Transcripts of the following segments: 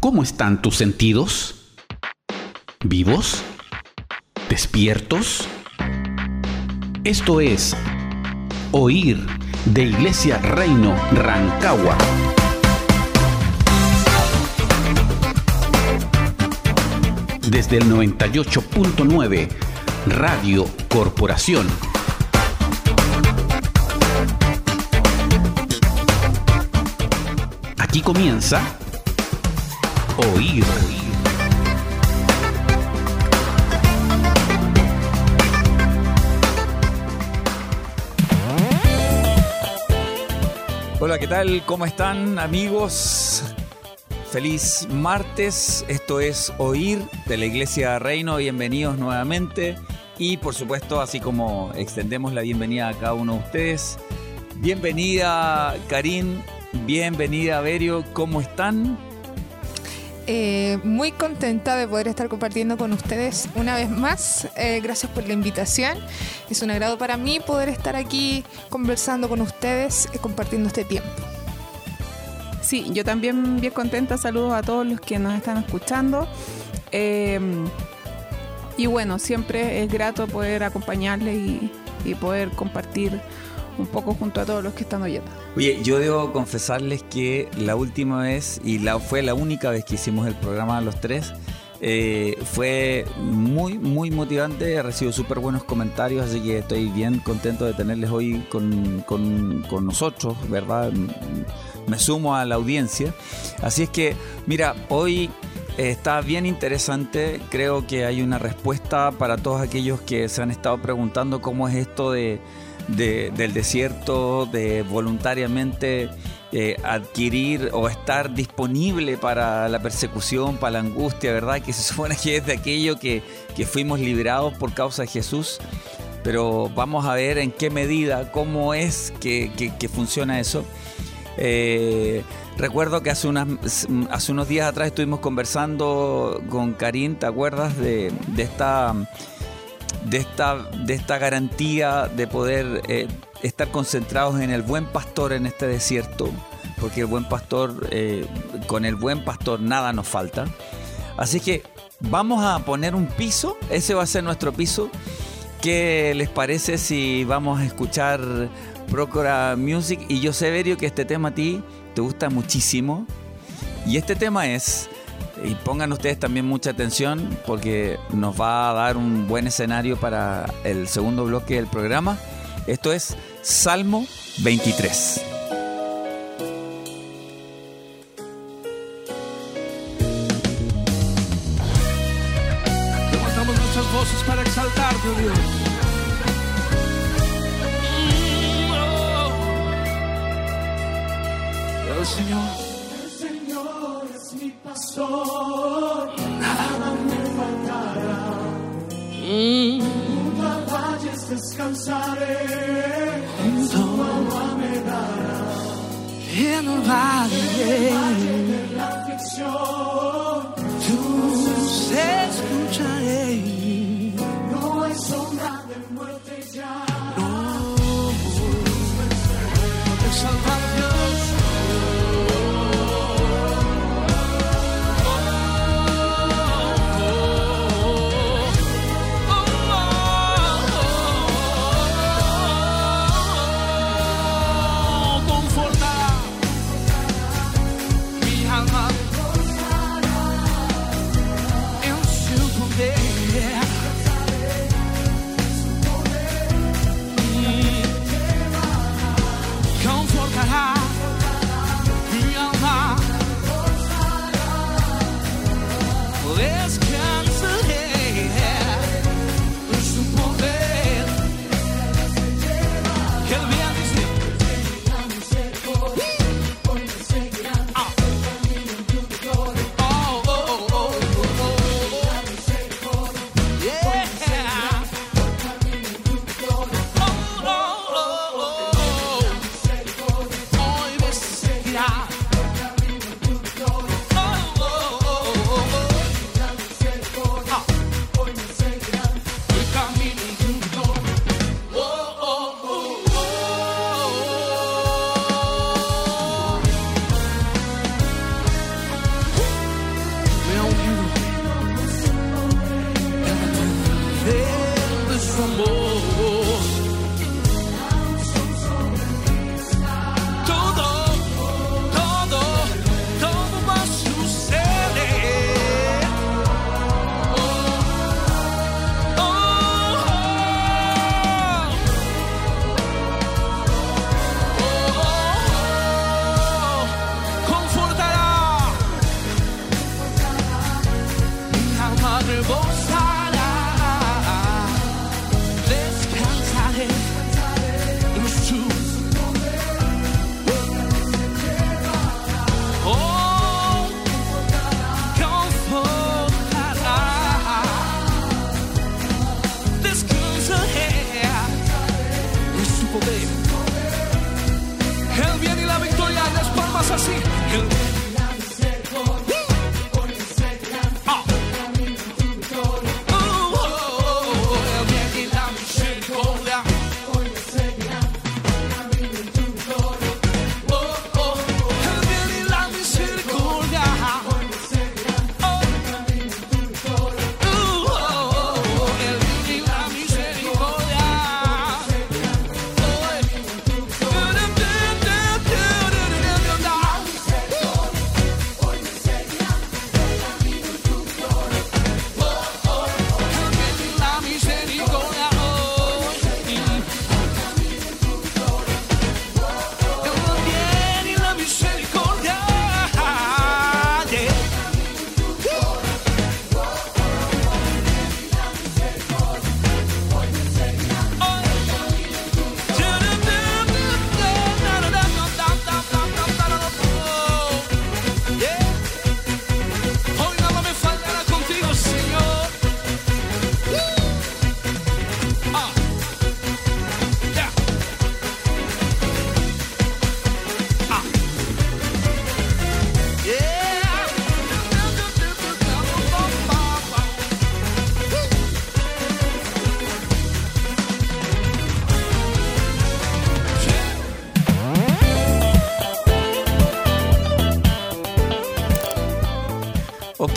¿Cómo están tus sentidos? ¿Vivos? ¿Despiertos? Esto es Oír de Iglesia Reino Rancagua. Desde el 98.9 Radio Corporación. Aquí comienza Oír. Hola, ¿qué tal? ¿Cómo están amigos? Feliz martes, esto es Oír de la Iglesia Reino, bienvenidos nuevamente y por supuesto así como extendemos la bienvenida a cada uno de ustedes, bienvenida Karin, bienvenida Berio, ¿cómo están? Eh, muy contenta de poder estar compartiendo con ustedes una vez más. Eh, gracias por la invitación. Es un agrado para mí poder estar aquí conversando con ustedes, y compartiendo este tiempo. Sí, yo también bien contenta. Saludos a todos los que nos están escuchando. Eh, y bueno, siempre es grato poder acompañarles y poder compartir un poco junto a todos los que están oyendo. Oye, yo debo confesarles que la última vez, y fue la única vez que hicimos el programa los tres, eh, fue muy, muy motivante, he recibido súper buenos comentarios, así que estoy bien contento de tenerles hoy con, con, con nosotros, ¿verdad? Me sumo a la audiencia. Así es que, mira, hoy está bien interesante. Creo que hay una respuesta para todos aquellos que se han estado preguntando cómo es esto de, de- del desierto, de voluntariamente eh, adquirir o estar disponible para la persecución, para la angustia, ¿verdad? Que se supone que es de aquello que, que fuimos liberados por causa de Jesús. Pero vamos a ver en qué medida, cómo es que, que- funciona eso. Eh, recuerdo que hace, hace unos días atrás estuvimos conversando con Karim, ¿te acuerdas de, de esta, de, esta, de esta garantía de poder eh, estar concentrados en el buen pastor en este desierto? Porque el buen pastor, eh, con el buen pastor nada nos falta. Así que vamos a poner un piso, ese va a ser nuestro piso. ¿Qué les parece si vamos a escuchar Procura Music? Y yo sé, Verio, que este tema a ti te gusta muchísimo. Y este tema es, y pongan ustedes también mucha atención, porque nos va a dar un buen escenario para el segundo bloque del programa. Esto es Salmo 23. Descansaré, en su me dará. En el valle De la aflicción,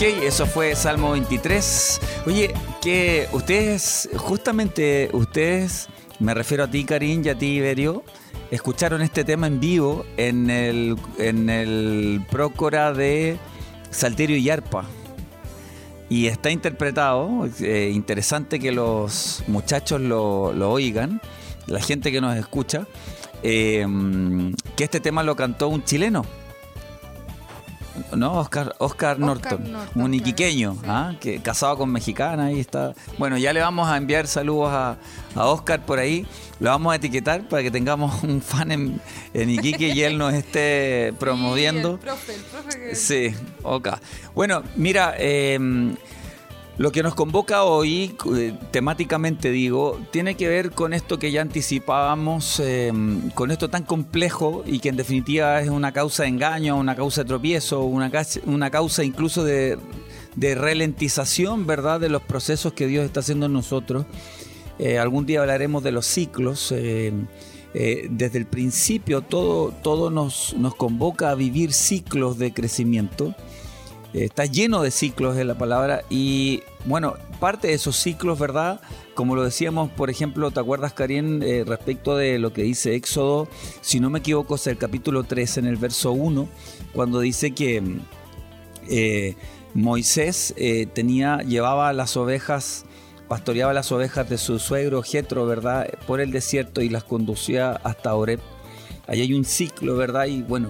eso fue Salmo 23. Oye, que ustedes, justamente ustedes, me refiero a ti, Karim, y a ti, Iberio, escucharon este tema en vivo en el, en el Prócora de Salterio y Arpa. Y está interpretado, eh, interesante que los muchachos lo, lo oigan, la gente que nos escucha, eh, que este tema lo cantó un chileno. No, Oscar, Oscar Norton, Norton, un iquiqueño, claro, ¿ah? que casado con mexicana, ahí está. Bueno, ya le vamos a enviar saludos a, a Oscar por ahí, lo vamos a etiquetar para que tengamos un fan en, en Iquique y él nos esté promoviendo. Sí, el profe, el profe que- Sí, ok. Bueno, mira, eh, lo que nos convoca hoy, eh, temáticamente digo, tiene que ver con esto que ya anticipábamos, eh, con esto tan complejo y que en definitiva es una causa de engaño, una causa de tropiezo, una, una causa incluso de, de ralentización, ¿verdad?, de los procesos que Dios está haciendo en nosotros. Eh, algún día hablaremos de los ciclos. eh, desde el principio todo, todo nos, nos convoca a vivir ciclos de crecimiento. Está lleno de ciclos en la palabra y bueno, parte de esos ciclos, ¿verdad? Como lo decíamos, por ejemplo, ¿te acuerdas, Karim, eh, respecto de lo que dice Éxodo? Si no me equivoco, es el capítulo 3, en el verso 1, cuando dice que eh, Moisés eh, tenía, llevaba las ovejas, pastoreaba las ovejas de su suegro Jetro, ¿verdad? Por el desierto y las conducía hasta Oreb. Ahí hay un ciclo, ¿verdad? Y bueno,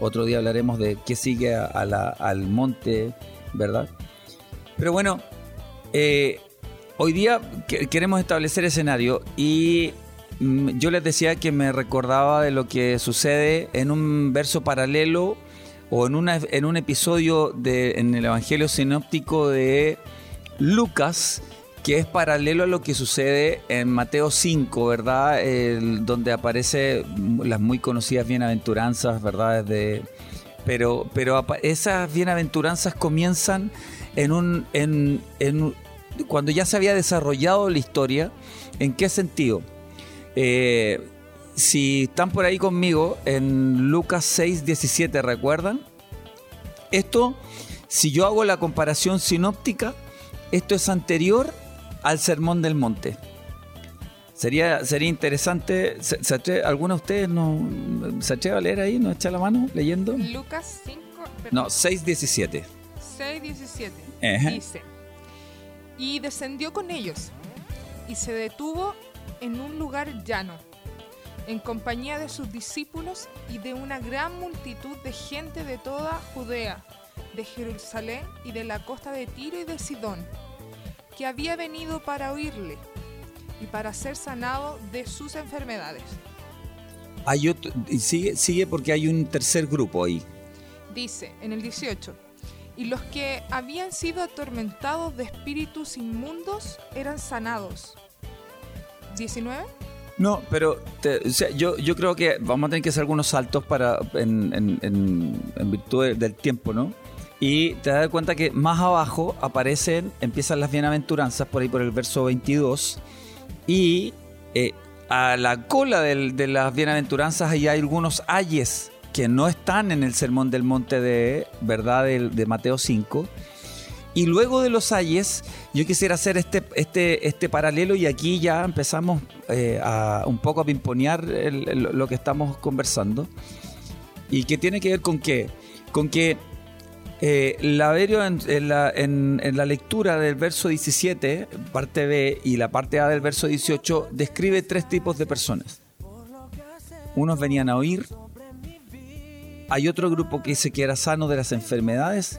otro día hablaremos de qué sigue al monte, ¿verdad? Pero bueno, eh, hoy día que- queremos establecer escenario y mm, yo les decía que me recordaba de lo que sucede en un verso paralelo o en, una, en un episodio de, en el Evangelio Sinóptico de Lucas, que es paralelo a lo que sucede en Mateo 5, ¿verdad? Donde aparece las muy conocidas bienaventuranzas, ¿verdad? De, pero pero esas bienaventuranzas comienzan en un, en, en cuando ya se había desarrollado la historia. ¿En qué sentido? Eh, si están por ahí conmigo, en Lucas 6, 17, ¿recuerdan? Esto, si yo hago la comparación sinóptica, esto es anterior al Sermón del Monte. Sería, sería interesante, ¿se, se atreve- ¿alguno de ustedes no, se atreve a leer ahí? ¿No echa la mano leyendo? Lucas 5, No, 6, 17. 6, 17. Ajá. Dice, y descendió con ellos y se detuvo en un lugar llano, en compañía de sus discípulos y de una gran multitud de gente de toda Judea, de Jerusalén y de la costa de Tiro y de Sidón, que había venido para oírle y para ser sanado de sus enfermedades. Hay otro- sigue, sigue porque hay un tercer grupo ahí. Dice en el 18, y los que habían sido atormentados de espíritus inmundos eran sanados. 19. No, pero te- o sea, yo, yo creo que vamos a tener que hacer algunos saltos para en, en- en- en virtud de- del tiempo, ¿no? Y te das cuenta que más abajo aparecen, empiezan las bienaventuranzas por ahí por el verso 22 y eh, a la cola del- de las bienaventuranzas ahí hay algunos ayes que no están en el sermón del monte de verdad del- de Mateo 5 y luego de los ayes, yo quisiera hacer este, este, este paralelo y aquí ya empezamos eh, a un poco a pimponear lo que estamos conversando. Y que tiene que ver con qué? Con que eh, Laverio en la, en- en la lectura del verso 17, parte B, y la parte A del verso 18, describe tres tipos de personas. Unos venían a oír, hay otro grupo que dice que era sano de las enfermedades,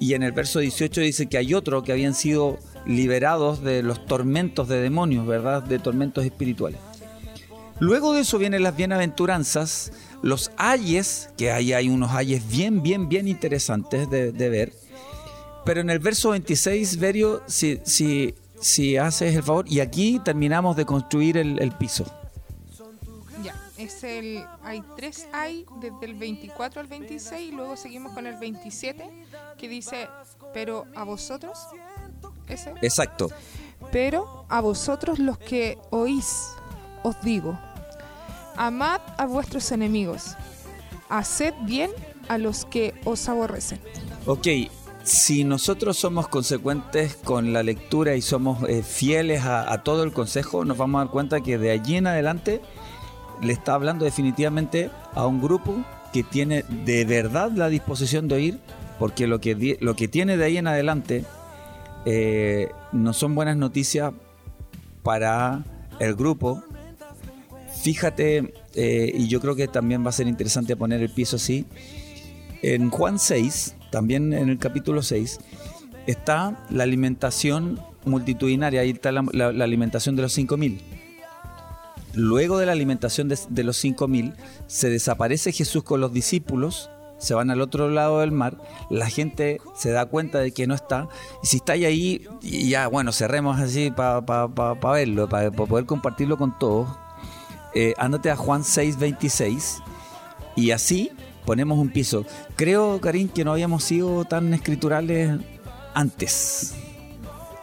y en el verso 18 dice que hay otro que habían sido liberados de los tormentos de demonios, ¿verdad? De tormentos espirituales. Luego de eso vienen las bienaventuranzas, los ayes, que ahí hay unos ayes bien, bien, bien interesantes de, ver. Pero en el verso 26, Verio, si, si, si haces el favor, y aquí terminamos de construir el piso. Es el. Hay tres hay desde el 24 al 26 y luego seguimos con el 27 que dice, pero a vosotros. Ese. Exacto. Pero a vosotros los que oís, os digo, amad a vuestros enemigos, haced bien a los que os aborrecen. Ok, si nosotros somos consecuentes con la lectura y somos eh, fieles a, a todo el consejo, nos vamos a dar cuenta que de allí en adelante le está hablando definitivamente a un grupo que tiene de verdad la disposición de oír, porque lo que, lo que tiene de ahí en adelante eh, no son buenas noticias para el grupo. Fíjate, eh, y yo creo que también va a ser interesante poner el piso así, en Juan 6, también en el capítulo 6, está la alimentación multitudinaria, ahí está la, la- la alimentación de los 5000. Luego de la alimentación de, de los 5000, se desaparece Jesús con los discípulos, se van al otro lado del mar, la gente se da cuenta de que no está, y si estáis ahí, ya, bueno, cerremos así para verlo, para poder compartirlo con todos. Eh, ándate a Juan 6, 26, y así ponemos un piso. Creo, Karim, que no habíamos sido tan escriturales antes.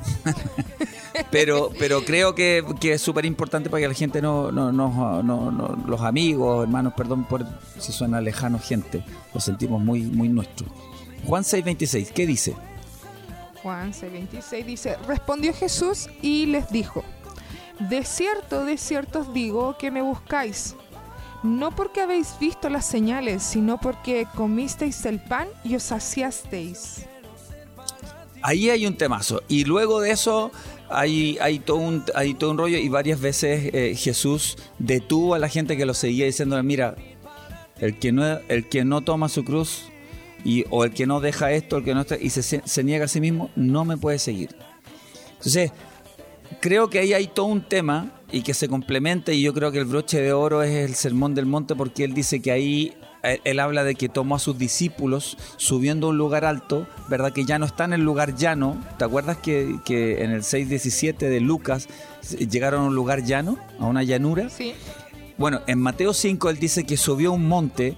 pero, pero creo que, que es súper importante para que la gente no, no, no, no- los amigos, hermanos, perdón por si suena lejano gente, lo sentimos muy, muy nuestro. Juan 6:26, ¿qué dice? Juan 6:26 dice, respondió Jesús y les dijo, de cierto, de cierto os digo que me buscáis, no porque habéis visto las señales, sino porque comisteis el pan y os saciasteis. Ahí hay un temazo. Y luego de eso hay, hay, todo, un, hay todo un rollo y varias veces eh, Jesús detuvo a la gente que lo seguía diciéndole, mira, el que no, el no toma su cruz y, o el que no deja esto, el que no está, y se, se niega a sí mismo, no me puede seguir. Entonces, creo que ahí hay todo un tema y que se complementa y yo creo que el broche de oro es el sermón del monte porque él dice que ahí él, él habla de que tomó a sus discípulos subiendo a un lugar alto, ¿verdad? Que ya no está en el lugar llano. ¿Te acuerdas que, que en el 6.17 de Lucas eh, llegaron a un lugar llano, a una llanura? Sí. Bueno, en Mateo 5 él dice que subió a un monte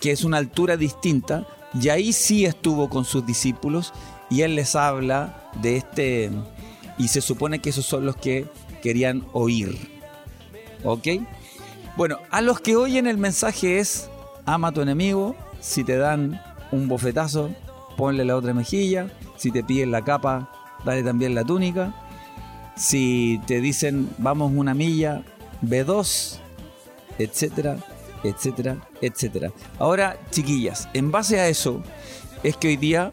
que es una altura distinta y ahí sí estuvo con sus discípulos y él les habla de este y se supone que esos son los que querían oír. ¿Ok? Bueno, a los que oyen el mensaje es ama a tu enemigo, si te dan un bofetazo, ponle la otra mejilla, si te piden la capa, dale también la túnica. Si te dicen vamos una milla, ve dos, etcétera, etcétera, etcétera. Ahora, chiquillas, en base a eso es que hoy día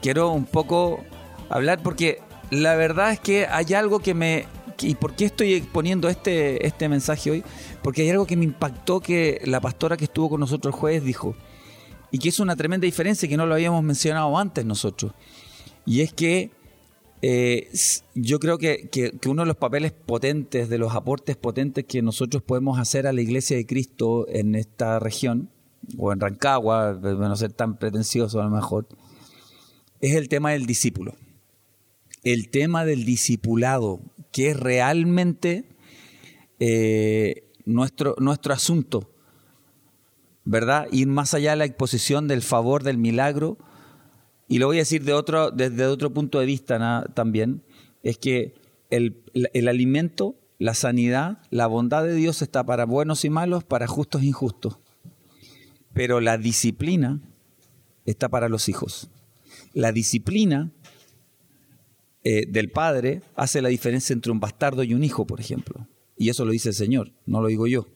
quiero un poco hablar porque la verdad es que hay algo que me ¿Y por qué estoy exponiendo este, este mensaje hoy? Porque hay algo que me impactó que la pastora que estuvo con nosotros el jueves dijo, y que es una tremenda diferencia que no lo habíamos mencionado antes nosotros. Y es que eh, yo creo que, que, uno de los papeles potentes, de los aportes potentes que nosotros podemos hacer a la Iglesia de Cristo en esta región, o en Rancagua, de no ser tan pretencioso a lo mejor, es el tema del discípulo. El tema del discipulado, que es realmente eh, nuestro, nuestro asunto, ¿verdad? Ir más allá de la exposición del favor, del milagro, y lo voy a decir de otro, desde otro punto de vista ¿no? también, es que el, el, alimento, la sanidad, la bondad de Dios está para buenos y malos, para justos e injustos. Pero la disciplina está para los hijos. La disciplina eh, del padre hace la diferencia entre un bastardo y un hijo, por ejemplo. Y eso lo dice el Señor, no lo digo yo.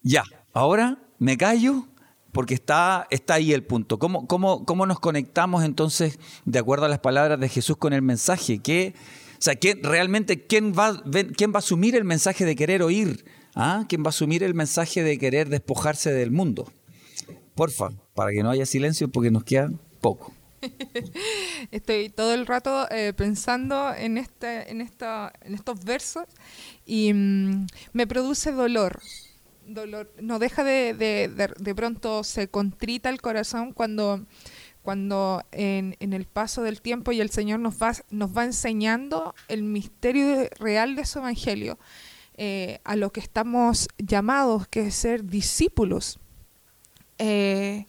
Ya, ahora me callo porque está, está ahí el punto. ¿Cómo, cómo, ¿Cómo nos conectamos entonces, de acuerdo a las palabras de Jesús, con el mensaje? ¿Qué, o sea, ¿quién, realmente quién va, quién va a asumir el mensaje de querer oír? ¿Ah? ¿Quién va a asumir el mensaje de querer despojarse del mundo? Porfa, para que no haya silencio porque nos queda poco. Estoy todo el rato eh, pensando en, este, en, esta, en estos versos y mmm, me produce dolor dolor, no deja de, de, de, de, pronto se contrita el corazón cuando, cuando en, en, el paso del tiempo y el Señor nos va, nos va enseñando el misterio real de su evangelio eh, a lo que estamos llamados, que es ser discípulos. Eh,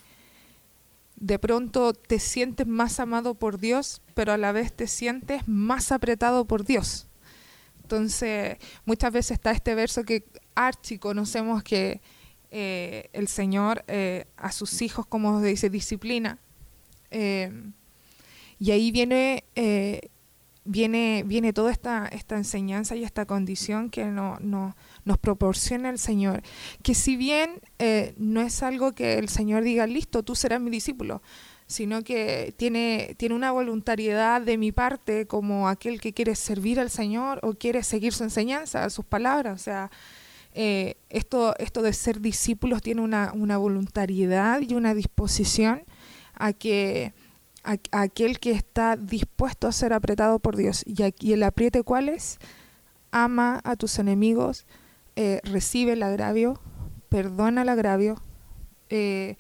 de pronto te sientes más amado por Dios, pero a la vez te sientes más apretado por Dios. Entonces, muchas veces está este verso que archi conocemos que eh, el Señor eh, a sus hijos, como dice, disciplina. Eh, y ahí viene, eh, viene, viene toda esta, esta enseñanza y esta condición que no, no- nos proporciona el Señor. Que si bien eh, no es algo que el Señor diga, listo, tú serás mi discípulo, sino que tiene, tiene una voluntariedad de mi parte como aquel que quiere servir al Señor o quiere seguir su enseñanza, sus palabras. O sea, eh, esto, esto de ser discípulos tiene una, una voluntariedad y una disposición a que a, aquel que está dispuesto a ser apretado por Dios. Y, aquí el apriete cuál es? Ama a tus enemigos, eh, recibe el agravio, perdona el agravio, eh,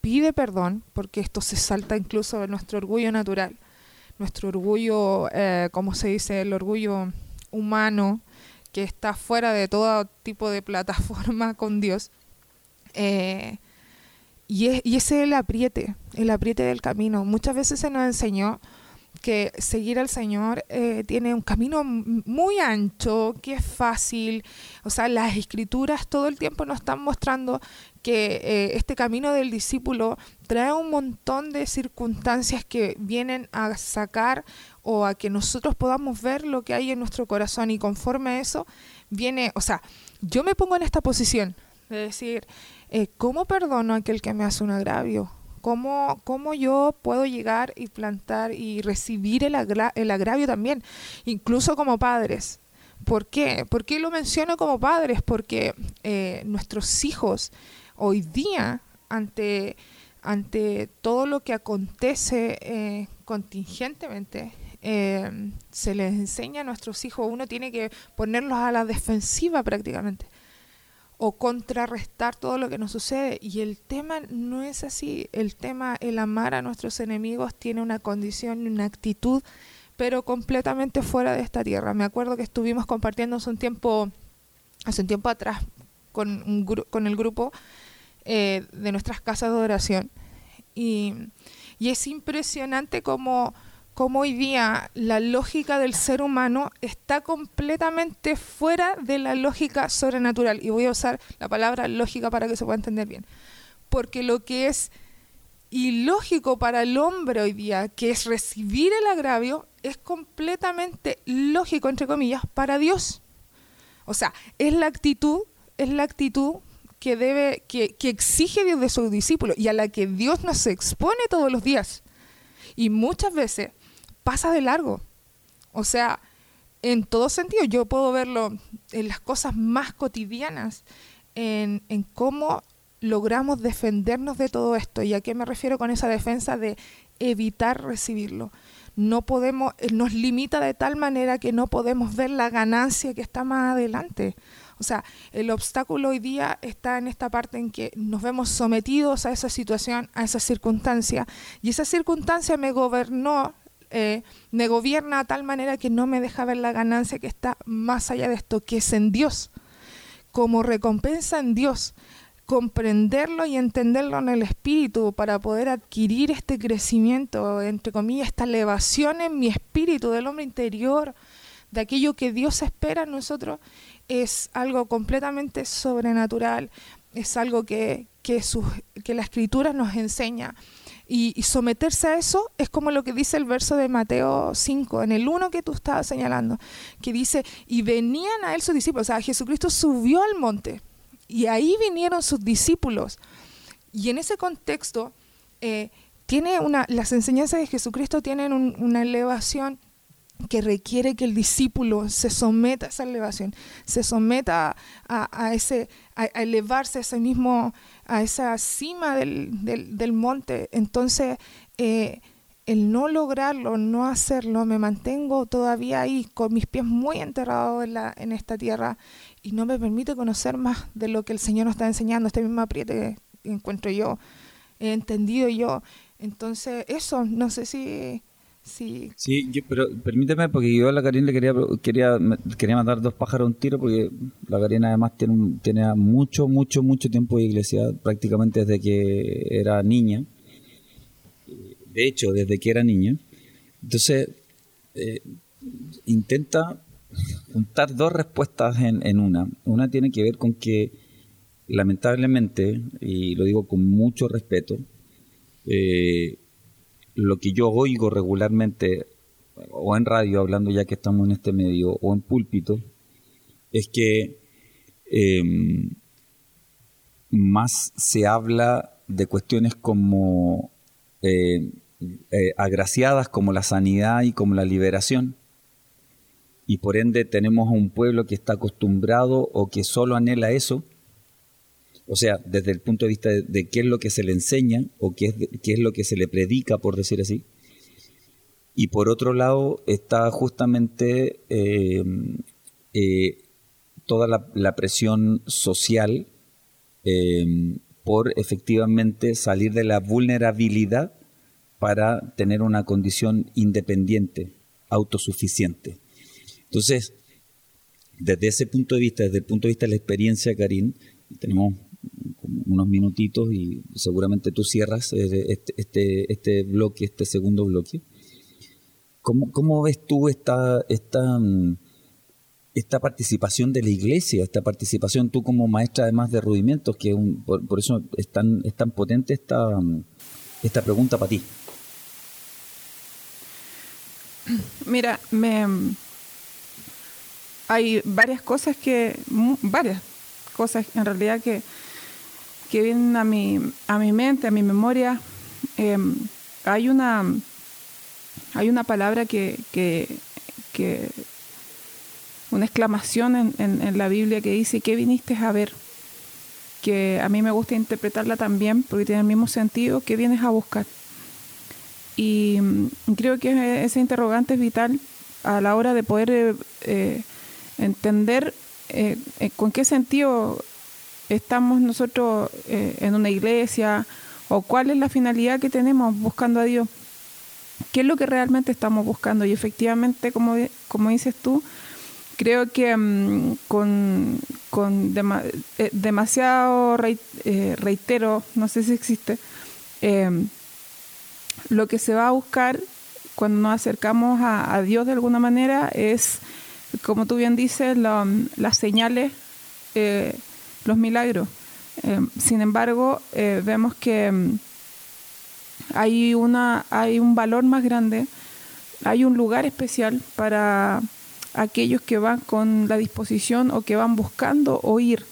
pide perdón, porque esto se salta incluso de nuestro orgullo natural, nuestro orgullo, eh, ¿cómo se dice? El orgullo humano que está fuera de todo tipo de plataforma con Dios. Eh, y, y ese es el apriete, el apriete del camino. Muchas veces se nos enseñó que seguir al Señor eh, tiene un camino muy ancho, que es fácil. O sea, las escrituras todo el tiempo nos están mostrando que eh, este camino del discípulo trae un montón de circunstancias que vienen a sacar o a que nosotros podamos ver lo que hay en nuestro corazón y conforme a eso viene, o sea, yo me pongo en esta posición de decir, eh, ¿cómo perdono a aquel que me hace un agravio? ¿Cómo, ¿Cómo yo puedo llegar y plantar y recibir el, el agravio también? Incluso como padres. ¿Por qué? ¿Por qué lo menciono como padres? Porque eh, nuestros hijos hoy día, ante, ante todo lo que acontece eh, contingentemente, eh, se les enseña a nuestros hijos, uno tiene que ponerlos a la defensiva prácticamente o contrarrestar todo lo que nos sucede. Y el tema no es así. El tema, el amar a nuestros enemigos, tiene una condición y una actitud, pero completamente fuera de esta tierra. Me acuerdo que estuvimos compartiendo hace un tiempo, hace un tiempo atrás con, un gru- con el grupo eh, de nuestras casas de oración. Y, y es impresionante como como hoy día la lógica del ser humano está completamente fuera de la lógica sobrenatural. Y voy a usar la palabra lógica para que se pueda entender bien. Porque lo que es ilógico para el hombre hoy día, que es recibir el agravio, es completamente lógico, entre comillas, para Dios. O sea, es la actitud, es la actitud que debe, que, que exige Dios de sus discípulos y a la que Dios nos expone todos los días. Y muchas veces pasa de largo. O sea, en todo sentido, yo puedo verlo en las cosas más cotidianas, en, en cómo logramos defendernos de todo esto. ¿Y a qué me refiero con esa defensa de evitar recibirlo? No podemos, eh, nos limita de tal manera que no podemos ver la ganancia que está más adelante. O sea, el obstáculo hoy día está en esta parte en que nos vemos sometidos a esa situación, a esa circunstancia, y esa circunstancia me gobernó, eh, me gobierna a tal manera que no me deja ver la ganancia que está más allá de esto, que es en Dios. Como recompensa en Dios, comprenderlo y entenderlo en el espíritu para poder adquirir este crecimiento, entre comillas, esta elevación en mi espíritu del hombre interior, de aquello que Dios espera en nosotros, es algo completamente sobrenatural, es algo que, que, sus- que la escritura nos enseña. Y, someterse a eso es como lo que dice el verso de Mateo 5, en el 1 que tú estabas señalando, que dice, y venían a él sus discípulos, o sea, Jesucristo subió al monte y ahí vinieron sus discípulos. Y en ese contexto, eh, tiene una, las enseñanzas de Jesucristo tienen un- una elevación que requiere que el discípulo se someta a esa elevación, se someta a, ese, a, elevarse a ese mismo, a esa cima del, del, del monte. Entonces, eh, el no lograrlo, no hacerlo, me mantengo todavía ahí con mis pies muy enterrados en, la, en esta tierra y no me permite conocer más de lo que el Señor nos está enseñando, este mismo apriete que encuentro yo, he entendido yo. Entonces, eso, no sé si... si Sí, yo- pero permíteme, porque yo a la Karina le quería, quería, quería matar dos pájaros a un tiro, porque la Karina además tiene, tiene mucho, mucho, mucho tiempo de iglesia, prácticamente desde que era niña. De hecho, desde que era niña. Entonces, eh, intenta juntar dos respuestas en, en una. Una tiene que ver con que, lamentablemente, y lo digo con mucho respeto, eh, lo que yo oigo regularmente, o en radio, hablando ya que estamos en este medio, o en púlpito, es que em, más se habla de cuestiones como eh, eh, agraciadas como la sanidad y como la liberación. Y por ende tenemos a un pueblo que está acostumbrado o que solo anhela eso. O sea, desde el punto de vista de, qué es lo que se le enseña o qué es, qué es lo que se le predica, por decir así. Y por otro lado está justamente eh, toda la, presión social por efectivamente salir de la vulnerabilidad para tener una condición independiente, autosuficiente. Entonces, desde ese punto de vista, desde el punto de vista de la experiencia, Karim, tenemos unos minutitos y seguramente tú cierras eh, este, este, este bloque, este segundo bloque. ¿Cómo, cómo ves tú esta, esta mm, esta participación de la iglesia, esta participación tú como maestra además de rudimentos, que por, eso es tan, es tan potente esta, esta pregunta para ti. Mira, me, hay varias cosas que, varias cosas en realidad que, que vienen a mi, a mi mente, a mi memoria. Em, hay una hay una palabra que, que, una exclamación en, la Biblia que dice, ¿qué viniste a ver? Que a mí me gusta interpretarla también porque tiene el mismo sentido, ¿qué vienes a buscar? Y mm, creo que ese interrogante es vital a la hora de poder eh, eh, entender eh, con qué sentido estamos nosotros en una iglesia o cuál es la finalidad que tenemos buscando a Dios. ¿Qué es lo que realmente estamos buscando? Y efectivamente, como, como dices tú, creo que mm, con, con eh, demasiado eh, reitero, no sé si existe, em, lo que se va a buscar cuando nos acercamos a, Dios de alguna manera es, como tú bien dices, las señales, eh, los milagros. Em, sin embargo, vemos que em, hay, una, hay un valor más grande, hay un lugar especial para aquellos que van con la disposición o que van buscando oír,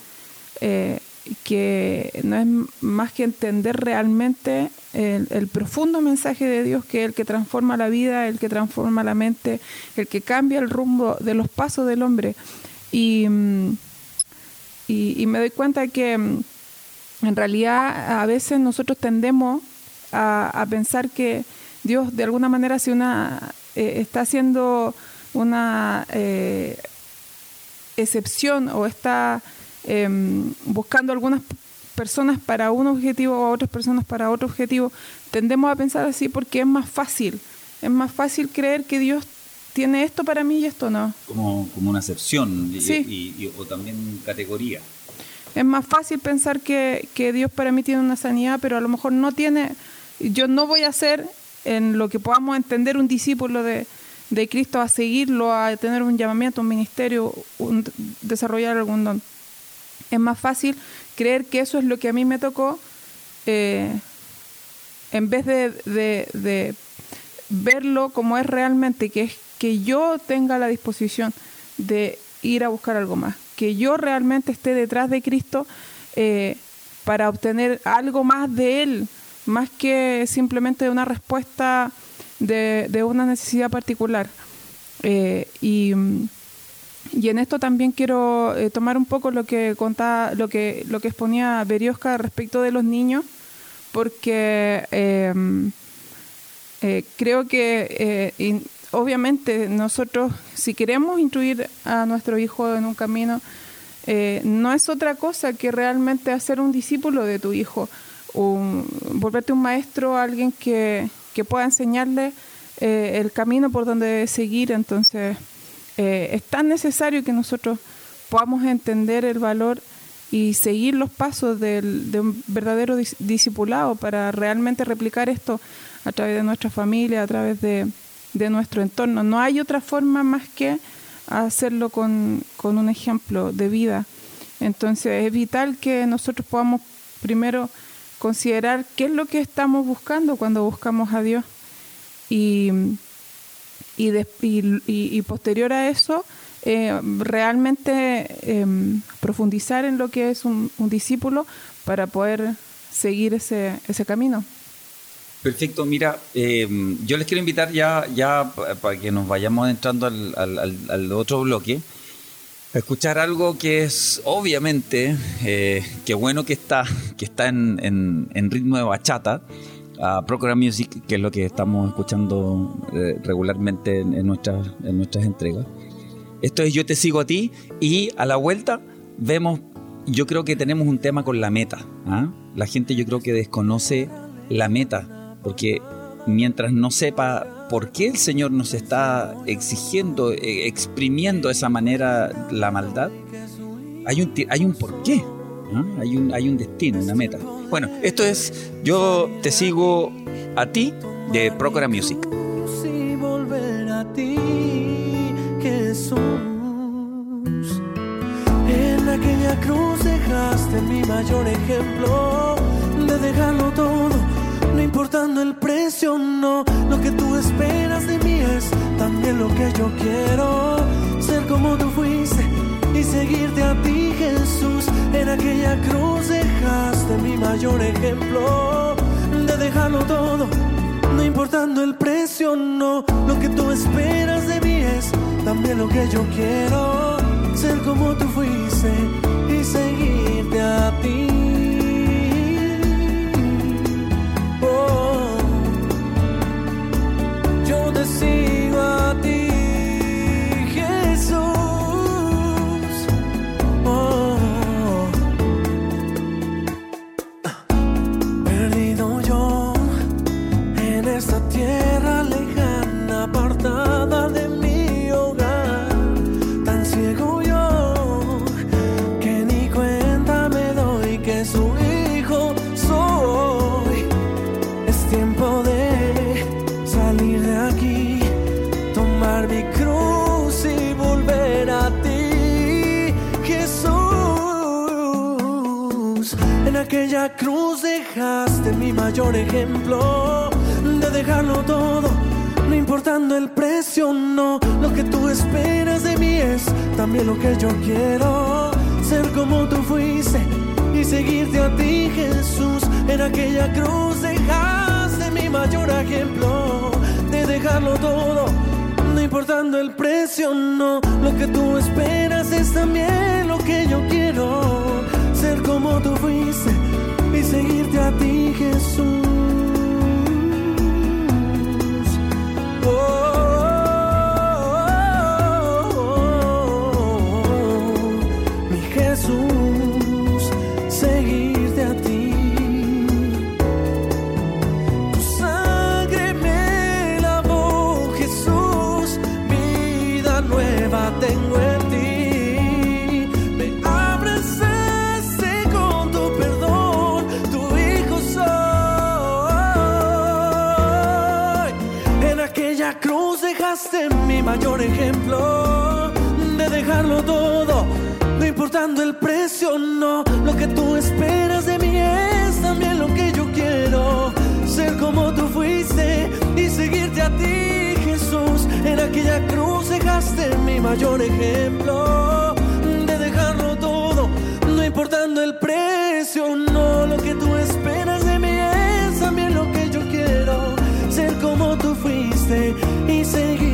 eh, que no es más que entender realmente el, profundo mensaje de Dios, que es el que transforma la vida, el que transforma la mente, el que cambia el rumbo de los pasos del hombre. Y, mm, y, me doy cuenta que mm, en realidad a veces nosotros tendemos a, pensar que Dios de alguna manera si una, eh, está haciendo una eh, excepción o está em, buscando algunas personas para un objetivo o otras personas para otro objetivo, tendemos a pensar así porque es más fácil. Es más fácil creer que Dios tiene esto para mí y esto no. Como, como una excepción y, o también categoría. Es más fácil pensar que, que Dios para mí tiene una sanidad, pero a lo mejor no tiene, yo no voy a ser en lo que podamos entender un discípulo de, de Cristo a seguirlo, a tener un llamamiento, un ministerio, desarrollar algún don. Es más fácil creer que eso es lo que a mí me tocó eh, en vez de, verlo como es realmente, que es que yo tenga la disposición de ir a buscar algo más, que yo realmente esté detrás de Cristo eh, para obtener algo más de Él, más que simplemente una respuesta de, una necesidad particular. Eh, y, en esto también quiero eh, tomar un poco lo que contaba, lo que, lo que exponía Berioska respecto de los niños, porque creo que obviamente nosotros, si queremos instruir a nuestro hijo en un camino, no es otra cosa que realmente hacer un discípulo de tu hijo, volverte un maestro, alguien que, que pueda enseñarle eh, el camino por donde seguir. Entonces, eh, es tan necesario que nosotros podamos entender el valor y seguir los pasos del, de un verdadero discipulado para realmente replicar esto a través de nuestra familia, a través de, de nuestro entorno. No hay otra forma más que hacerlo con, con un ejemplo de vida. Entonces es vital que nosotros podamos primero considerar qué es lo que estamos buscando cuando buscamos a Dios. y, y, y- y posterior a eso, eh, realmente em, profundizar en lo que es un, un discípulo para poder seguir ese, ese camino. Perfecto, mira, eh, yo les quiero invitar ya, ya pa- para que nos vayamos entrando al, otro bloque, a escuchar algo que es obviamente, eh, qué bueno que está, que está en, ritmo de bachata, a Procura Music, que es lo que estamos escuchando eh, regularmente en, en nuestras, en nuestras entregas. Esto es Yo te sigo a ti y a la vuelta vemos, yo creo que tenemos un tema con la meta. ¿ah? La gente yo creo que desconoce la meta, porque mientras no sepa por qué el Señor nos está exigiendo, eh, exprimiendo de esa manera la maldad, hay un, hay un porqué, ¿ah? hay, un, hay un destino, una meta. Bueno, esto es Yo te sigo a ti de Procura Music. cruz dejaste mi mayor ejemplo de dejarlo todo, no importando el precio, no. Lo que tú esperas de mí es también lo que yo quiero, ser como tú fuiste y seguirte a ti, Jesús. En aquella cruz dejaste mi mayor ejemplo de dejarlo todo no importando el precio, no. Lo que tú esperas de mí es también lo que yo quiero. Ser como tú fuiste y seguirte a ti. Yo te sigo a dejaste mi mayor ejemplo de dejarlo todo, no importando el precio, no. Lo que tú esperas de mí es también lo que yo quiero, ser como tú fuiste y seguirte a ti, Jesús. En aquella cruz dejaste mi mayor ejemplo de dejarlo todo. No importando el precio, no. Lo que tú esperas es también lo que yo quiero. Ser como tú fuiste seguirte a ti, Jesús. Oh, mayor ejemplo de dejarlo todo, no importando el precio, no. Lo que tú esperas de mí es también lo que yo quiero. Ser como tú fuiste y seguirte a ti, Jesús. En aquella cruz dejaste mi mayor ejemplo de dejarlo todo, no importando el precio, no. Lo que tú esperas de mí es también lo que yo quiero. Ser como tú fuiste y seguirte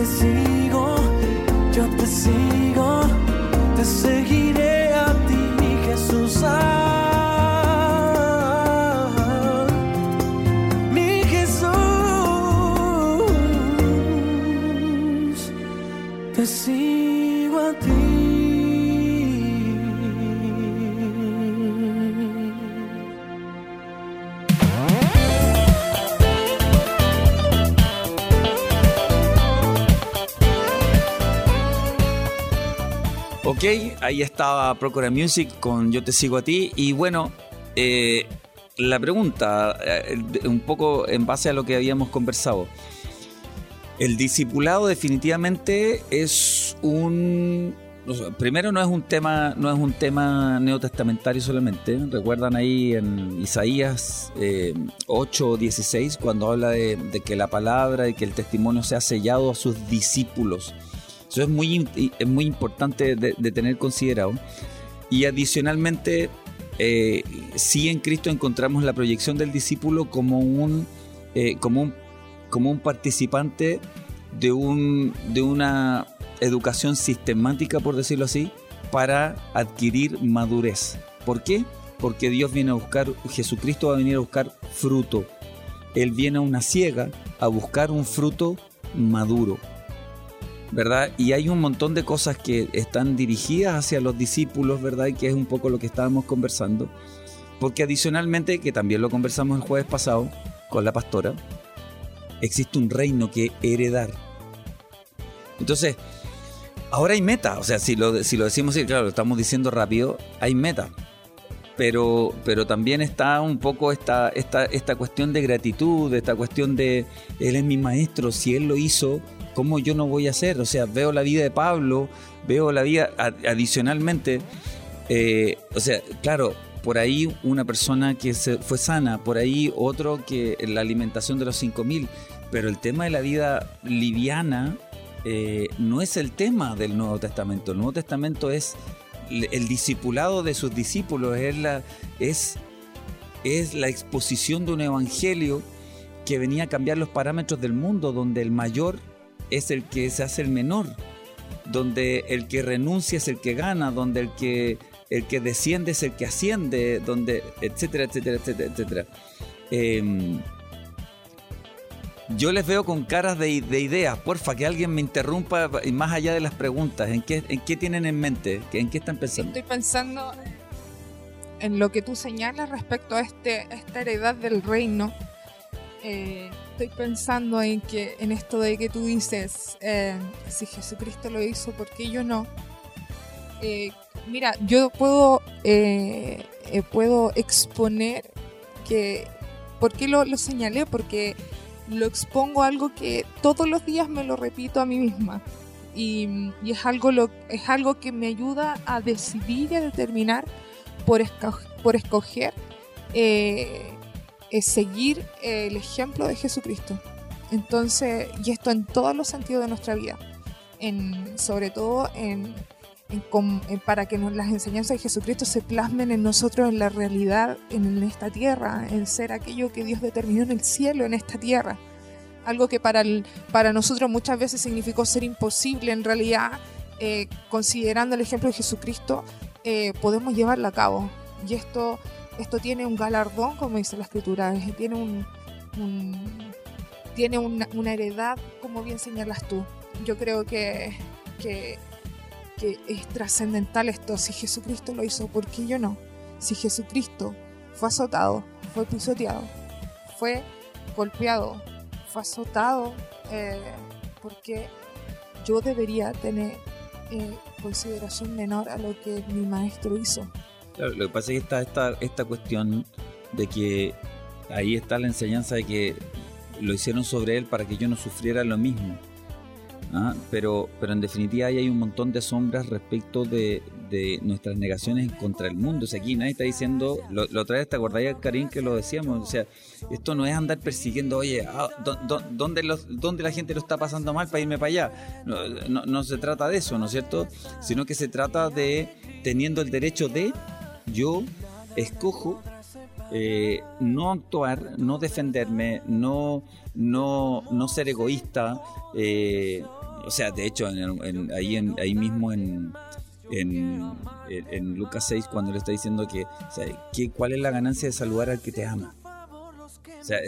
te sigo, yo te sigo, te seguiré a ti, mi Jesús. Ok, ahí estaba Procura Music con Yo te sigo a ti. Y bueno, eh, la pregunta, eh, un poco en base a lo que habíamos conversado. El discipulado definitivamente es un primero no es un tema no es un tema neotestamentario solamente recuerdan ahí en Isaías eh, 8 16 cuando habla de, que la palabra y que el testimonio sea sellado a sus discípulos eso es muy es muy importante de, tener considerado y adicionalmente eh, sí en Cristo encontramos la proyección del discípulo como un eh, como un como un participante de un de una educación sistemática, por decirlo así, para adquirir madurez. ¿Por qué? Porque Dios viene a buscar, Jesucristo va a venir a buscar fruto. Él viene a una ciega a buscar un fruto maduro. ¿Verdad? Y hay un montón de cosas que están dirigidas hacia los discípulos, ¿verdad? Y que es un poco lo que estábamos conversando. Porque adicionalmente, que también lo conversamos el jueves pasado con la pastora, existe un reino que heredar. Entonces, Ahora hay meta, o sea, si lo, si lo decimos así, claro, lo estamos diciendo rápido, hay meta. Pero, pero también está un poco esta, esta, esta cuestión de gratitud, esta cuestión de, él es mi maestro, si él lo hizo, ¿cómo yo no voy a hacer? O sea, veo la vida de Pablo, veo la vida adicionalmente, eh, o sea, claro, por ahí una persona que fue sana, por ahí otro que la alimentación de los 5.000, pero el tema de la vida liviana eh, no es el tema del Nuevo Testamento. El Nuevo Testamento es el discipulado de sus discípulos, es la, es, es la exposición de un evangelio que venía a cambiar los parámetros del mundo, donde el mayor es el que se hace el menor, donde el que renuncia es el que gana, donde el que, el que desciende es el que asciende, donde, etcétera, etcétera, etcétera, etcétera. Em, yo les veo con caras de, ideas. Porfa, que alguien me interrumpa y más allá de las preguntas. ¿En qué, en qué tienen en mente? ¿En qué están pensando? Estoy pensando en lo que tú señalas respecto a, este, esta heredad del reino. Eh, estoy pensando en que en esto de que tú dices, eh, si Jesucristo lo hizo, ¿por qué yo no? Eh, mira, yo puedo, puedo exponer que... ¿Por qué lo, lo señalé? Porque lo expongo algo que todos los días me lo repito a mí misma. Y, es, algo lo, es algo que me ayuda a decidir y a determinar por, por escoger eh, seguir el ejemplo de Jesucristo. Entonces, y esto en todos los sentidos de nuestra vida, en, sobre todo en, para que las enseñanzas de Jesucristo se plasmen en nosotros en la realidad, en esta tierra, en ser aquello que Dios determinó en el cielo, en esta tierra. Algo que para, para nosotros muchas veces significó ser imposible, en realidad, eh, considerando el ejemplo de Jesucristo, eh, podemos llevarlo a cabo. Y esto, esto tiene un galardón, como dice la escritura, tiene, un, tiene una, heredad, como bien señalas tú. Yo creo que es trascendental esto. Si Jesucristo lo hizo, ¿por qué yo no? Si Jesucristo fue azotado, fue pisoteado, fue golpeado, fue azotado, eh, porque yo debería tener eh, consideración menor a lo que mi maestro hizo. Lo que pasa es que está esta, esta cuestión de que ahí está la enseñanza de que lo hicieron sobre él para que yo no sufriera lo mismo. ¿ah? pero, pero en definitiva hay un montón de sombras respecto de, nuestras negaciones contra el mundo. O sea, aquí nadie está diciendo, lo, lo otra vez te acordáis, Karim, que lo decíamos, o sea, esto no es andar persiguiendo, oye, ah, ¿dónde, la gente lo está pasando mal para irme para allá? No, no, se trata de eso, ¿no es cierto? Sino que se trata de teniendo el derecho de, yo escojo eh, no actuar, no defenderme, no, no, no ser egoísta, eh, o sea, de hecho, ahí, ahí mismo en, en, Lucas 6, cuando le está diciendo que, ¿cuál es la ganancia de saludar al que te ama? O sea,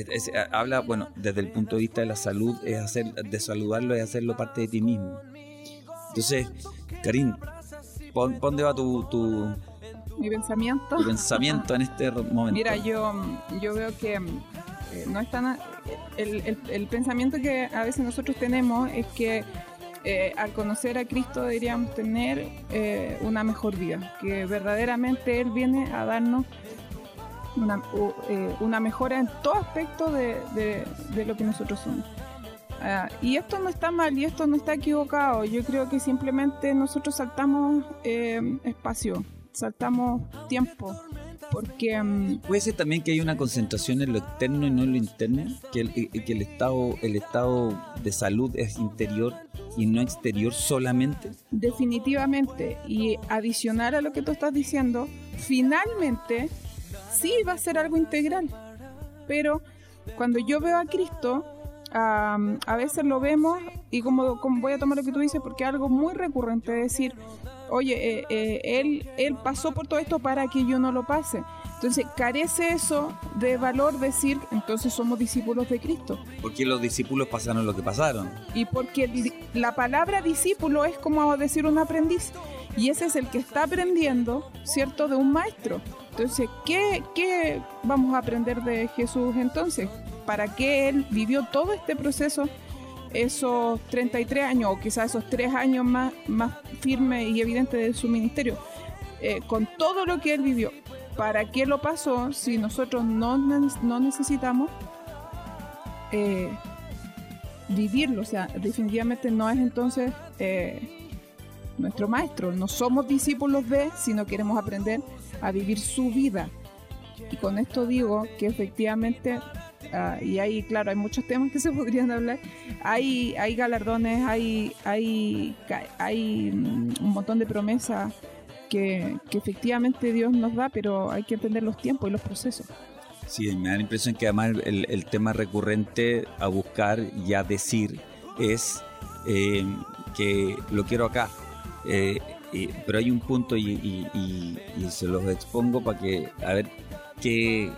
habla, bueno, desde el punto de vista de la salud, es hacer, de saludarlo es hacerlo parte de ti mismo. Entonces, Karim, ¿pon, ¿dónde va tu, tu, mi pensamiento? Tu pensamiento en este momento. Mira, yo, yo veo que eh, no están el, el, pensamiento que a veces nosotros tenemos es que eh, al conocer a Cristo deberíamos tener eh, una mejor vida, que verdaderamente Él viene a darnos una, eh, una mejora en todo aspecto de, de, lo que nosotros somos. Ah, y esto no está mal y esto no está equivocado. Yo creo que simplemente nosotros saltamos eh, espacio, saltamos tiempo. Porque mm, puede ser también que hay una concentración en lo externo y no en lo interno, que el, que el estado el estado de salud es interior y no exterior solamente. Definitivamente y adicional a lo que tú estás diciendo, finalmente sí va a ser algo integral. Pero cuando yo veo a Cristo, a veces lo vemos y como, voy a tomar lo que tú dices porque es algo muy recurrente, decir, oye, eh, eh, él, él pasó por todo esto para que yo no lo pase. Entonces, carece eso de valor decir, entonces somos discípulos de Cristo. Porque los discípulos pasaron lo que pasaron. Y porque la palabra discípulo es como decir un aprendiz. Y ese es el que está aprendiendo, ¿cierto?, de un maestro. Entonces, ¿qué, ¿qué vamos a aprender de Jesús entonces? ¿Para qué Él vivió todo este proceso esos 33 años o quizás esos tres años más, más firmes y evidentes de su ministerio, eh, con todo lo que él vivió, ¿para qué lo pasó si nosotros no, no necesitamos eh, vivirlo? O sea, definitivamente no es entonces eh, nuestro maestro, no somos discípulos de, si no queremos aprender a vivir su vida. Y con esto digo que efectivamente Ah, y ahí, claro, hay muchos temas que se podrían hablar. Hay, hay galardones, hay, hay, hay mm, un montón de promesas que, que efectivamente Dios nos da, pero hay que entender los tiempos y los procesos. Sí, me da la impresión que además el, el tema recurrente a buscar y a decir es eh, que lo quiero acá. Eh, pero hay un punto y, y, y, se los expongo para que, a ver, qué,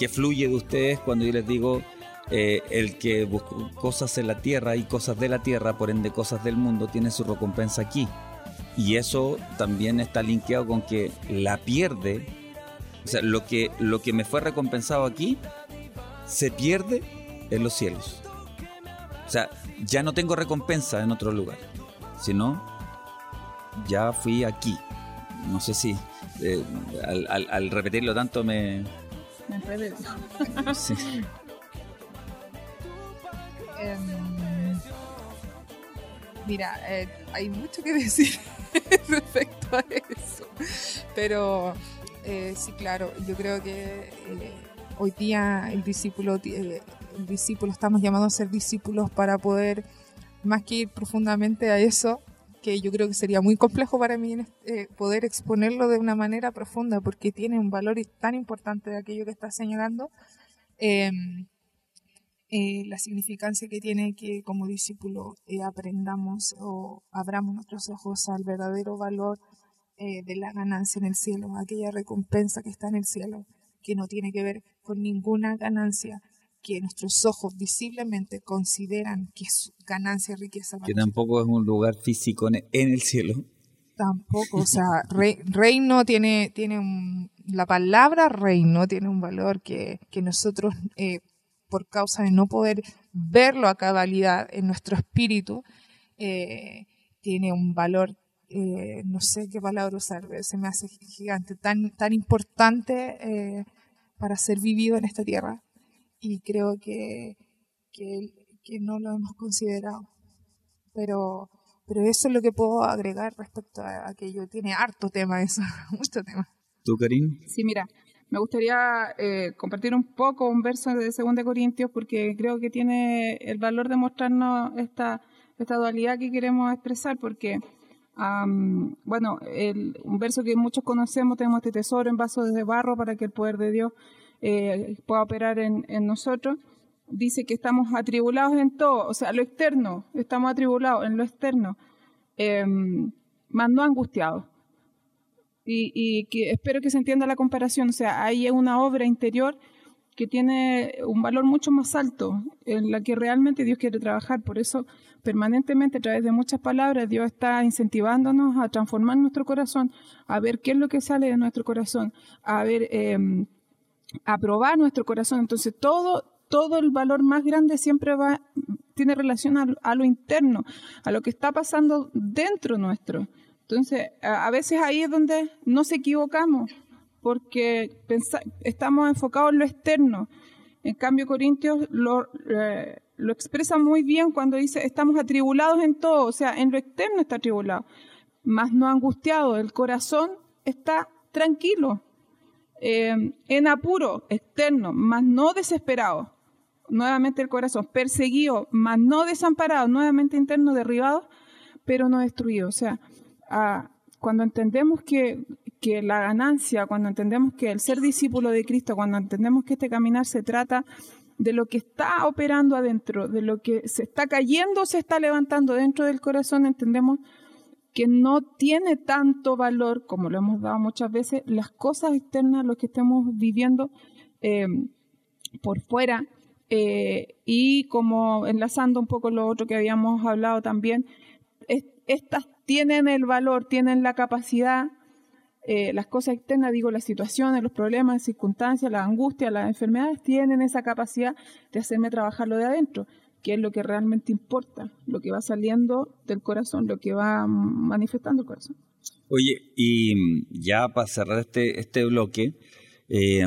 que fluye de ustedes cuando yo les digo eh, el que busca cosas en la tierra y cosas de la tierra, por ende cosas del mundo, tiene su recompensa aquí. Y eso también está linkeado con que la pierde, o sea, lo que, lo que me fue recompensado aquí, se pierde en los cielos. O sea, ya no tengo recompensa en otro lugar, sino ya fui aquí. No sé si eh, al repetirlo tanto me, Em, mira, eh, hay mucho que decir respecto a eso. Pero eh, sí, claro, yo creo que eh, hoy día el discípulo, el discípulo, estamos llamados a ser discípulos para poder, más que ir profundamente a eso, que yo creo que sería muy complejo para mí eh, poder exponerlo de una manera profunda porque tiene un valor tan importante de aquello que está señalando, em, eh, la significancia que tiene que como discípulo eh, aprendamos o abramos nuestros ojos al verdadero valor de la ganancia en el cielo, aquella recompensa que está en el cielo, que no tiene que ver con ninguna ganancia, que nuestros ojos visiblemente consideran que es ganancia y riqueza. que tampoco es un lugar físico en el cielo. Tampoco, o sea, reino tiene, tiene la palabra reino tiene un valor que, que nosotros, eh, por causa de no poder verlo a cabalidad en nuestro espíritu, eh, tiene un valor, eh, no sé qué palabra usar, se me hace gigante, tan, tan importante para ser vivido en esta tierra y creo que, que, no lo hemos considerado. Pero, pero eso es lo que puedo agregar respecto a aquello. Tiene harto tema eso, mucho tema. ¿Tú, Karim? Sí, mira, me gustaría eh, compartir un poco un verso de 2 Corintios porque creo que tiene el valor de mostrarnos esta, esta dualidad que queremos expresar porque... bueno, el, un verso que muchos conocemos, tenemos este tesoro en vasos de barro para que el poder de Dios eh, pueda operar en, nosotros, dice que estamos atribulados en todo, o sea, lo externo, estamos atribulados en lo externo, eh, más no angustiados. Y, que espero que se entienda la comparación, o sea, hay una obra interior que tiene un valor mucho más alto, en la que realmente Dios quiere trabajar. Por eso, permanentemente, a través de muchas palabras, Dios está incentivándonos a transformar nuestro corazón, a ver qué es lo que sale de nuestro corazón, a ver eh, aprobar nuestro corazón. Entonces todo, todo el valor más grande siempre va, tiene relación a, lo interno, a lo que está pasando dentro nuestro. Entonces, a, veces ahí es donde nos equivocamos, porque estamos enfocados en lo externo. En cambio, Corintios lo, eh, lo expresa muy bien cuando dice, estamos atribulados en todo, o sea, en lo externo está atribulado, más no angustiado, el corazón está tranquilo, eh, en apuro externo, más no desesperado, nuevamente el corazón, perseguido, más no desamparado, nuevamente interno, derribado, pero no destruido. O sea, cuando entendemos que, que la ganancia, cuando entendemos que el ser discípulo de Cristo, cuando entendemos que este caminar se trata de lo que está operando adentro, de lo que se está cayendo, se está levantando dentro del corazón, entendemos que no tiene tanto valor, como lo hemos dado muchas veces, las cosas externas, lo que estemos viviendo eh, por fuera. eh, y como enlazando un poco lo otro que habíamos hablado también, es- estas tienen el valor, tienen la capacidad, eh, las cosas externas, digo, las situaciones, los problemas, las circunstancias, las angustias, las enfermedades, tienen esa capacidad de hacerme trabajar lo de adentro, que es lo que realmente importa, lo que va saliendo del corazón, lo que va manifestando el corazón. Oye, y mm, ya para cerrar este, este bloque, eh,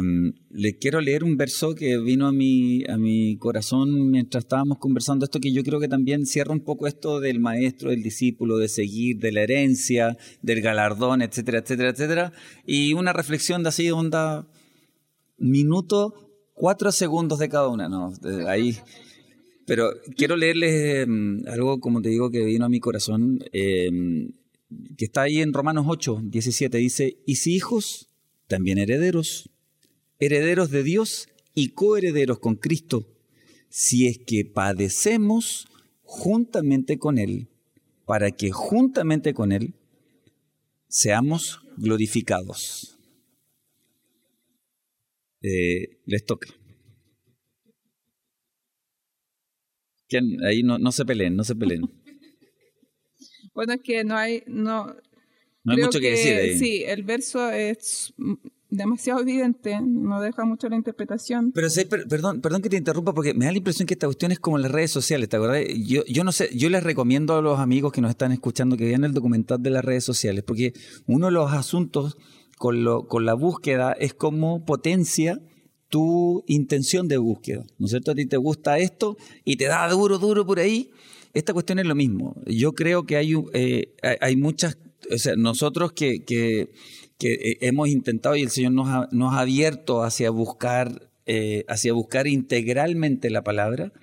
le quiero leer un verso que vino a mi, a mi corazón mientras estábamos conversando esto, que yo creo que también cierra un poco esto del maestro, del discípulo, de seguir, de la herencia, del galardón, etcétera, etcétera, etcétera. Y una reflexión de así, onda, minuto, cuatro segundos de cada una, ¿no? Ahí. Pero quiero leerles mm, algo, como te digo, que vino a mi corazón, eh, que está ahí en Romanos 8, 17. Dice, y si hijos, también herederos, herederos de Dios y coherederos con Cristo, si es que padecemos juntamente con Él, para que juntamente con Él seamos glorificados. Eh, les toca. Ahí no, no se peleen, no se peleen. Bueno, es que no hay, no, No hay mucho que, decir ahí. Sí, el verso es demasiado evidente, no deja mucho la interpretación. Pero sí, per- perdón, perdón que te interrumpa porque me da la impresión que esta cuestión es como las redes sociales, ¿te acordás? Yo, yo no sé, yo les recomiendo a los amigos que nos están escuchando que vean el documental de las redes sociales, porque uno de los asuntos con, lo, con la búsqueda es cómo potencia tu intención de búsqueda, ¿no es cierto? A ti te gusta esto y te da duro, duro por ahí. Esta cuestión es lo mismo. Yo creo que hay, eh, hay- muchas, o sea, nosotros que, que, que, eh, hemos intentado y el Señor nos ha, nos ha abierto hacia buscar, eh, hacia buscar integralmente la palabra,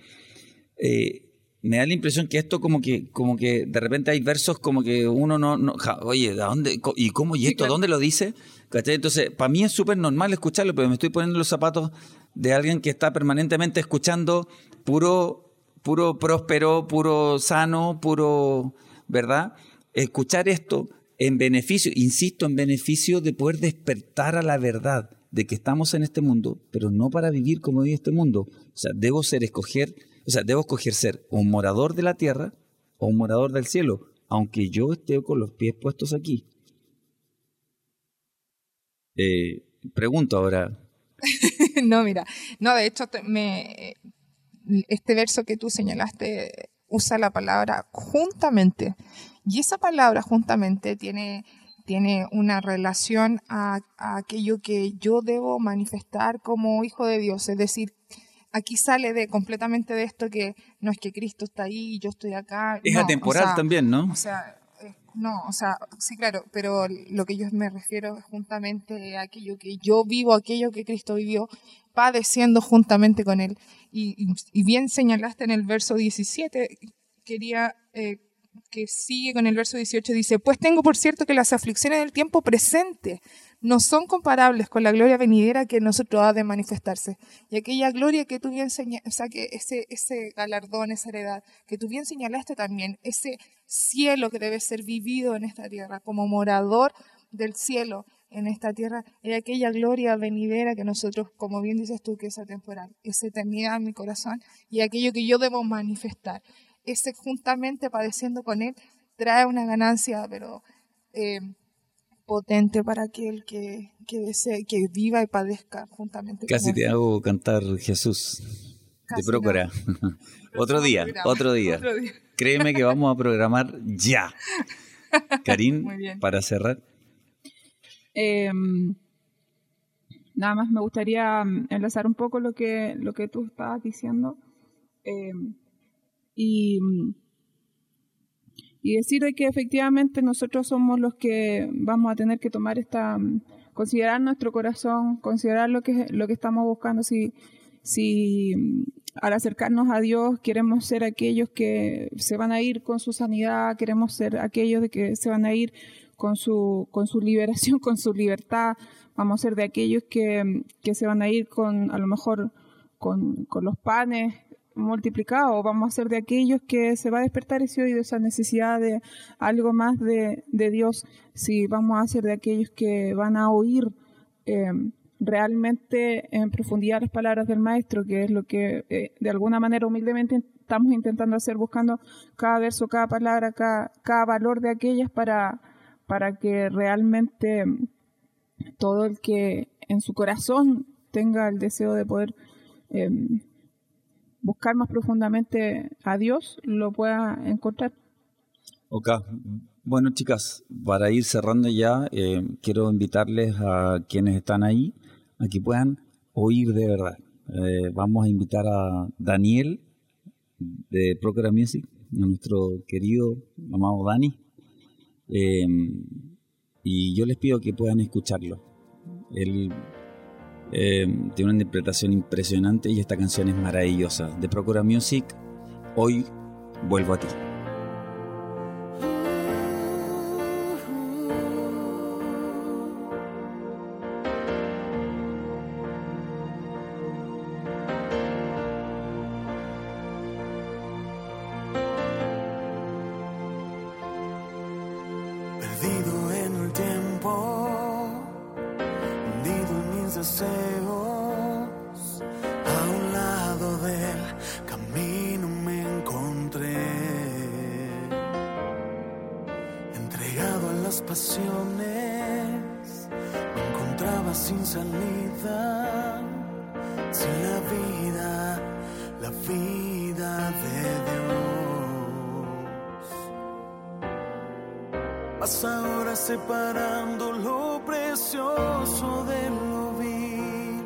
eh, me da la impresión que esto como que, como que de repente hay versos como que uno no, no ja, oye, ¿de dónde? ¿Y cómo? ¿Y esto? ¿Dónde lo dice? ¿Cachai? Entonces, para mí es súper normal escucharlo, pero me estoy poniendo los zapatos de alguien que está permanentemente escuchando puro, puro próspero, puro sano, puro, ¿verdad? Escuchar esto en beneficio, insisto, en beneficio de poder despertar a la verdad de que estamos en este mundo, pero no para vivir como vive este mundo. O sea, debo ser escoger, o sea, debo escoger ser un morador de la tierra o un morador del cielo, aunque yo esté con los pies puestos aquí. Eh, pregunto ahora, no, mira, no, de hecho, te- me, este verso que tú señalaste usa la palabra juntamente. Y esa palabra juntamente tiene, tiene una relación a, a aquello que yo debo manifestar como hijo de Dios. Es decir, aquí sale de completamente de esto que no es que Cristo está ahí y yo estoy acá. es no, o atemporal sea, también, ¿no? o sea, eh, no, o sea, sí, claro, pero lo que yo me refiero es juntamente a aquello que yo vivo, aquello que Cristo vivió, padeciendo juntamente con Él. Y, bien señalaste en el verso 17, quería eh, que sigue con el verso 18, dice, pues tengo por cierto que las aflicciones del tiempo presente no son comparables con la gloria venidera que nosotros ha de manifestarse. Y aquella gloria que tú bien señalaste, o sea, que ese, ese galardón, esa heredad, que tú bien señalaste también, ese cielo que debe ser vivido en esta tierra, como morador del cielo en esta tierra, es aquella gloria venidera que nosotros, como bien dices tú, que es atemporal, esa eternidad en mi corazón y aquello que yo debo manifestar. Ese juntamente padeciendo con Él trae una ganancia, pero eh, potente para aquel que, que desee, que viva y padezca juntamente Casi con te hago cantar Jesús Casi de Prócora. otro día, otro día. otro día. Créeme que vamos a programar ya. Karim, para cerrar. Eh, nada más me gustaría mm, enlazar un poco lo que, lo que tú estabas diciendo eh, y, y decir de que efectivamente nosotros somos los que vamos a tener que tomar esta, mm, considerar nuestro corazón, considerar lo que, lo que estamos buscando, si, si al acercarnos a Dios queremos ser aquellos que se van a ir con su sanidad, queremos ser aquellos de que se van a ir con su, con su liberación, con su libertad, vamos a ser de aquellos que, que se van a ir con, a lo mejor, con, con los panes multiplicados, vamos a ser de aquellos que se va a despertar ese oído, esa necesidad de algo más de, de Dios, si vamos a ser de aquellos que van a oír eh, realmente en profundidad las palabras del Maestro, que es lo que eh, de alguna manera humildemente estamos intentando hacer, buscando cada verso, cada palabra, cada, cada valor de aquellas para, para que realmente todo el que en su corazón tenga el deseo de poder eh, buscar más profundamente a Dios, lo pueda encontrar. Ok. Bueno, chicas, para ir cerrando ya, eh, quiero invitarles a quienes están ahí a que puedan oír de verdad. Eh, vamos a invitar a Daniel de Procura Music, a nuestro querido amado Dani. Eh, y yo les pido que puedan escucharlo. Él eh, tiene una interpretación impresionante y esta canción es maravillosa. De Procura Music, hoy vuelvo a ti. Pasiones, me encontraba sin salida, sin la vida, la vida de Dios. Mas ahora separando lo precioso de lo vil.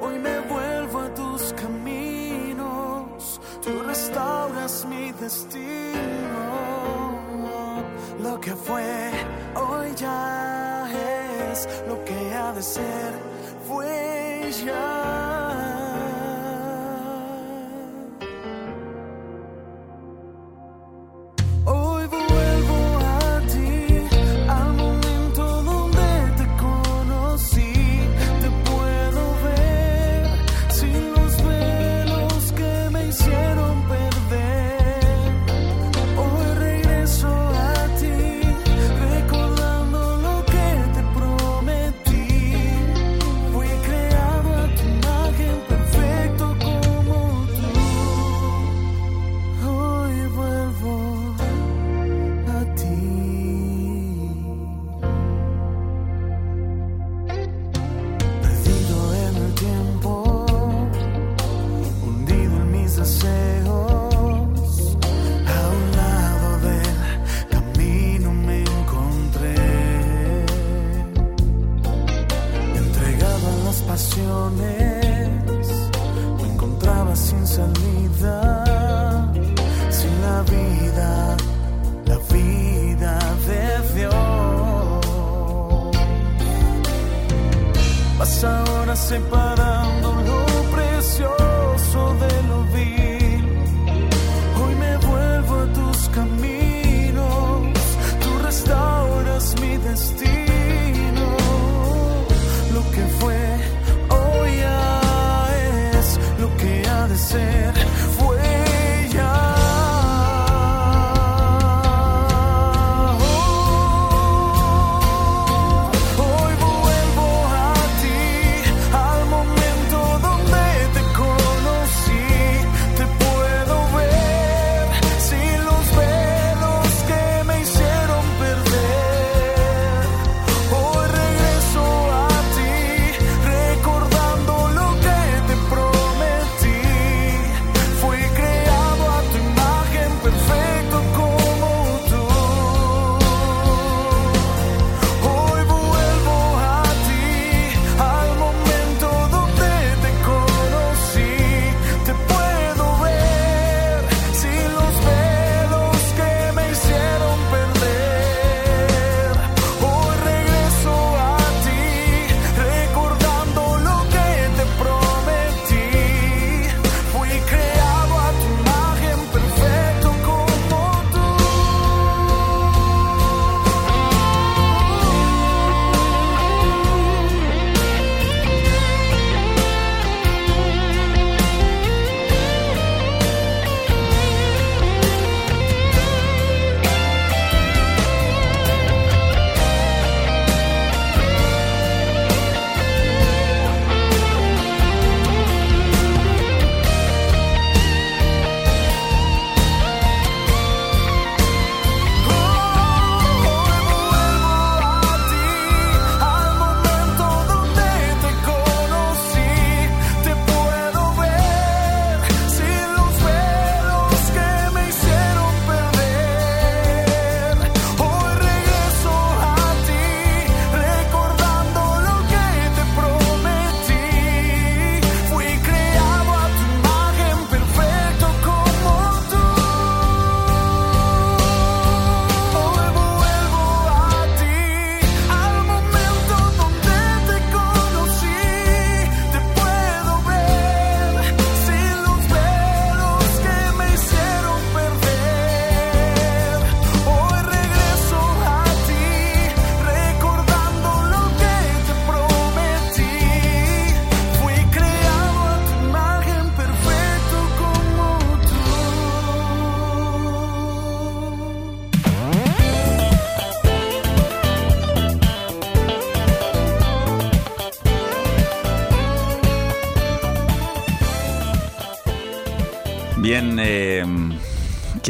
Hoy me vuelvo a tus caminos. Tú restauras mi destino. Lo que fue, que ha de ser, fue ya.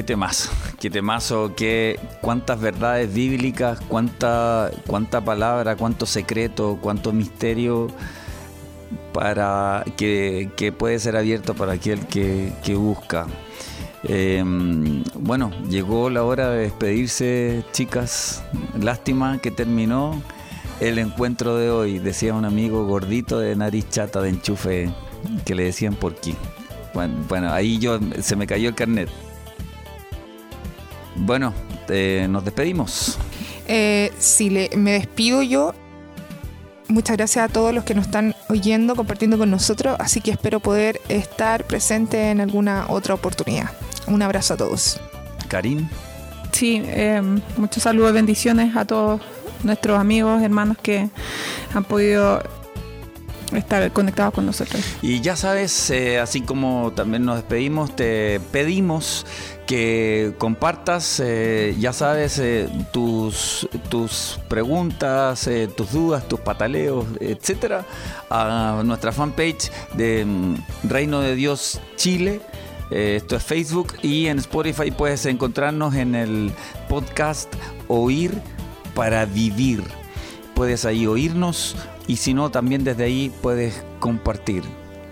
Temazo, qué temazo, qué, cuántas verdades bíblicas, cuánta, cuánta palabra, cuánto secreto, cuánto misterio para que, que puede ser abierto para aquel que, que busca. Eh, bueno, llegó la hora de despedirse, chicas. Lástima que terminó el encuentro de hoy. Decía un amigo gordito de nariz chata de enchufe que le decían por qué. Bueno, bueno, ahí yo se me cayó el carnet. Bueno, eh, nos despedimos. Eh, si le, me despido yo, muchas gracias a todos los que nos están oyendo, compartiendo con nosotros, así que espero poder estar presente en alguna otra oportunidad. Un abrazo a todos. Karim. Sí, eh, muchos saludos, bendiciones a todos nuestros amigos, hermanos que han podido estar conectados con nosotros. Y ya sabes, eh, así como también nos despedimos, te pedimos que compartas, eh, ya sabes, eh, tus, tus preguntas, eh, tus dudas, tus pataleos, etcétera, a nuestra fanpage de mm, Reino de Dios Chile. Esto es Facebook y en Spotify puedes encontrarnos en el podcast Oír para Vivir. Puedes ahí oírnos y si no, también desde ahí puedes compartir.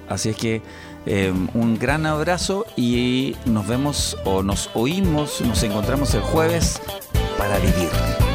Así es que eh, un gran abrazo y nos vemos o nos oímos, nos encontramos el jueves para vivir.